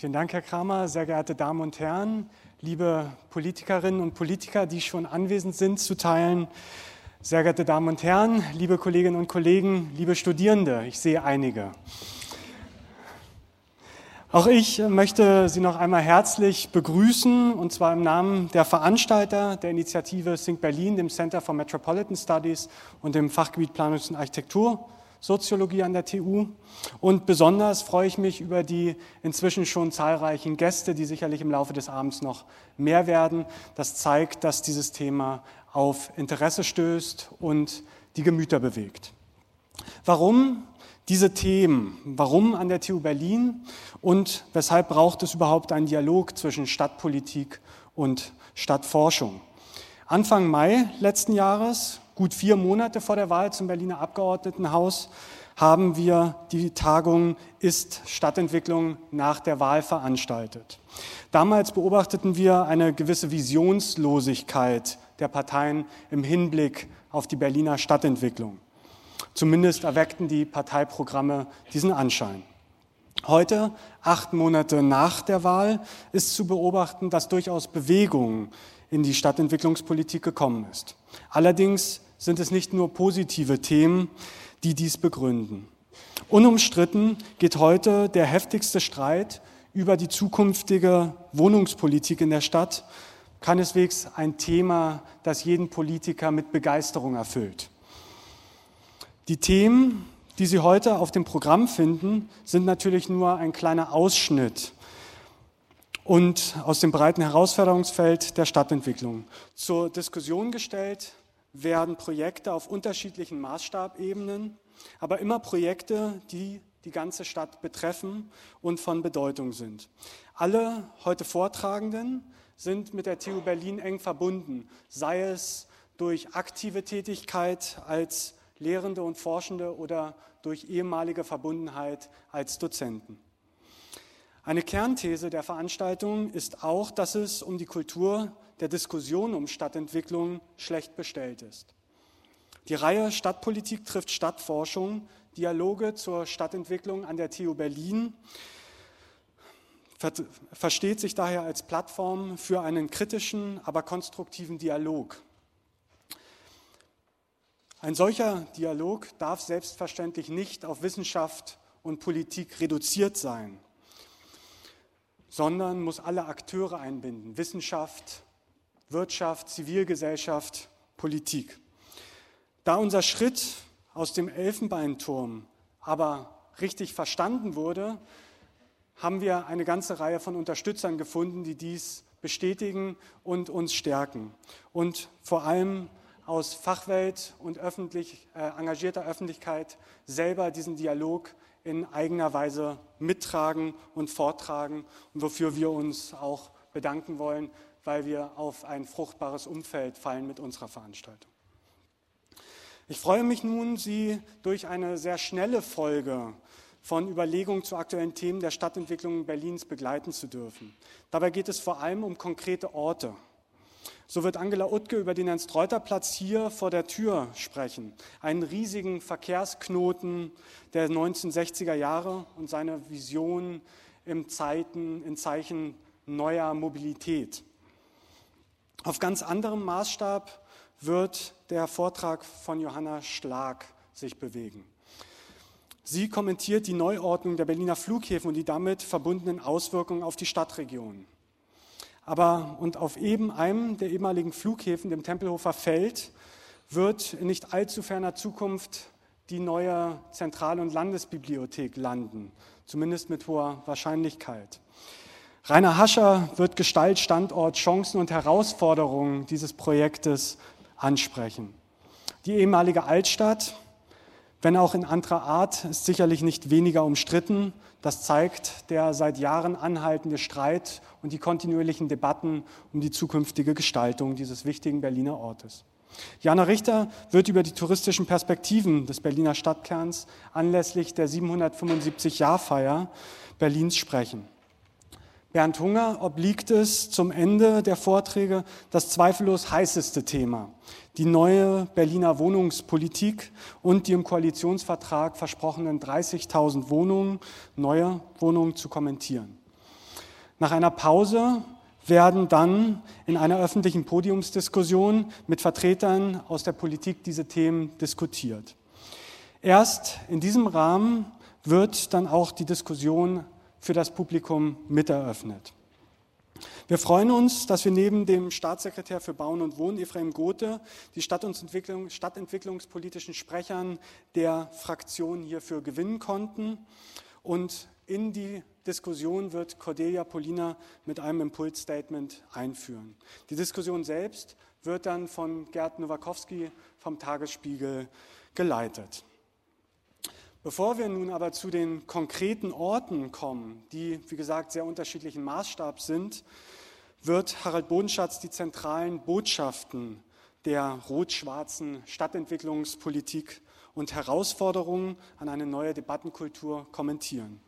Vielen Dank, Herr Kramer. Sehr geehrte Damen und Herren, liebe Politikerinnen und Politiker, die schon anwesend sind, zu teilen. Sehr geehrte Damen und Herren, liebe Kolleginnen und Kollegen, liebe Studierende, ich sehe einige. Auch ich möchte Sie noch einmal herzlich begrüßen, und zwar im Namen der Veranstalter der Initiative Think Berlin, dem Center for Metropolitan Studies und dem Fachgebiet Planungs- und Architektursoziologie an der TU. Und besonders freue ich mich über die inzwischen schon zahlreichen Gäste, die sicherlich im Laufe des Abends noch mehr werden. Das zeigt, dass dieses Thema auf Interesse stößt und die Gemüter bewegt. Warum diese Themen. Warum an der TU Berlin und weshalb braucht es überhaupt einen Dialog zwischen Stadtpolitik und Stadtforschung? Anfang Mai letzten Jahres, gut vier Monate vor der Wahl zum Berliner Abgeordnetenhaus, haben wir die Tagung Ist Stadtentwicklung nach der Wahl veranstaltet. Damals beobachteten wir eine gewisse Visionslosigkeit der Parteien im Hinblick auf die Berliner Stadtentwicklung. Zumindest erweckten die Parteiprogramme diesen Anschein. Heute, acht Monate nach der Wahl, ist zu beobachten, dass durchaus Bewegung in die Stadtentwicklungspolitik gekommen ist. Allerdings sind es nicht nur positive Themen, die dies begründen. Unumstritten geht heute der heftigste Streit über die zukünftige Wohnungspolitik in der Stadt keineswegs ein Thema, das jeden Politiker mit Begeisterung erfüllt. Die Themen, die Sie heute auf dem Programm finden, sind natürlich nur ein kleiner Ausschnitt und aus dem breiten Herausforderungsfeld der Stadtentwicklung. Zur Diskussion gestellt werden Projekte auf unterschiedlichen Maßstabebenen, aber immer Projekte, die die ganze Stadt betreffen und von Bedeutung sind. Alle heute Vortragenden sind mit der TU Berlin eng verbunden, sei es durch aktive Tätigkeit als Lehrende und Forschende oder durch ehemalige Verbundenheit als Dozenten. Eine Kernthese der Veranstaltung ist auch, dass es um die Kultur der Diskussion um Stadtentwicklung schlecht bestellt ist. Die Reihe Stadtpolitik trifft Stadtforschung, Dialoge zur Stadtentwicklung an der TU Berlin versteht sich daher als Plattform für einen kritischen, aber konstruktiven Dialog ein solcher Dialog darf selbstverständlich nicht auf Wissenschaft und Politik reduziert sein, sondern muss alle Akteure einbinden, Wissenschaft, Wirtschaft, Zivilgesellschaft, Politik. Da unser Schritt aus dem Elfenbeinturm aber richtig verstanden wurde, haben wir eine ganze Reihe von Unterstützern gefunden, die dies bestätigen und uns stärken. Und vor allem aus Fachwelt und öffentlich, äh, engagierter Öffentlichkeit selber diesen Dialog in eigener Weise mittragen und vortragen und wofür wir uns auch bedanken wollen, weil wir auf ein fruchtbares Umfeld fallen mit unserer Veranstaltung. Ich freue mich nun, Sie durch eine sehr schnelle Folge von Überlegungen zu aktuellen Themen der Stadtentwicklung Berlins begleiten zu dürfen. Dabei geht es vor allem um konkrete Orte. So wird Angela Utke über den Ernst-Reuter-Platz hier vor der Tür sprechen. Einen riesigen Verkehrsknoten der 1960er Jahre und seine Vision im Zeiten, in Zeichen neuer Mobilität. Auf ganz anderem Maßstab wird der Vortrag von Johanna Schlag sich bewegen. Sie kommentiert die Neuordnung der Berliner Flughäfen und die damit verbundenen Auswirkungen auf die Stadtregion. Aber und auf eben einem der ehemaligen Flughäfen, dem Tempelhofer Feld, wird in nicht allzu ferner Zukunft die neue Zentral- und Landesbibliothek landen, zumindest mit hoher Wahrscheinlichkeit. Rainer Hascher wird Gestalt, Standort, Chancen und Herausforderungen dieses Projektes ansprechen. Die ehemalige Altstadt, wenn auch in anderer Art, ist sicherlich nicht weniger umstritten. Das zeigt der seit Jahren anhaltende Streit und die kontinuierlichen Debatten um die zukünftige Gestaltung dieses wichtigen Berliner Ortes. Jana Richter wird über die touristischen Perspektiven des Berliner Stadtkerns anlässlich der 775-Jahrfeier Berlins sprechen. Bernd Hunger obliegt es zum Ende der Vorträge das zweifellos heißeste Thema, die neue Berliner Wohnungspolitik und die im Koalitionsvertrag versprochenen 30.000 Wohnungen, neue Wohnungen zu kommentieren. Nach einer Pause werden dann in einer öffentlichen Podiumsdiskussion mit Vertretern aus der Politik diese Themen diskutiert. Erst in diesem Rahmen wird dann auch die Diskussion für das Publikum miteröffnet. Wir freuen uns, dass wir neben dem Staatssekretär für Bauen und Wohnen, Ephraim Gothe, die Stadtentwicklung, stadtentwicklungspolitischen Sprechern der Fraktion hierfür gewinnen konnten. Und in die Diskussion wird Cordelia Polina mit einem Impulsstatement einführen. Die Diskussion selbst wird dann von Gerd Nowakowski vom Tagesspiegel geleitet. Bevor wir nun aber zu den konkreten Orten kommen, die, wie gesagt, sehr unterschiedlichen Maßstab sind, wird Harald Bodenschatz die zentralen Botschaften der rot-schwarzen Stadtentwicklungspolitik und Herausforderungen an eine neue Debattenkultur kommentieren.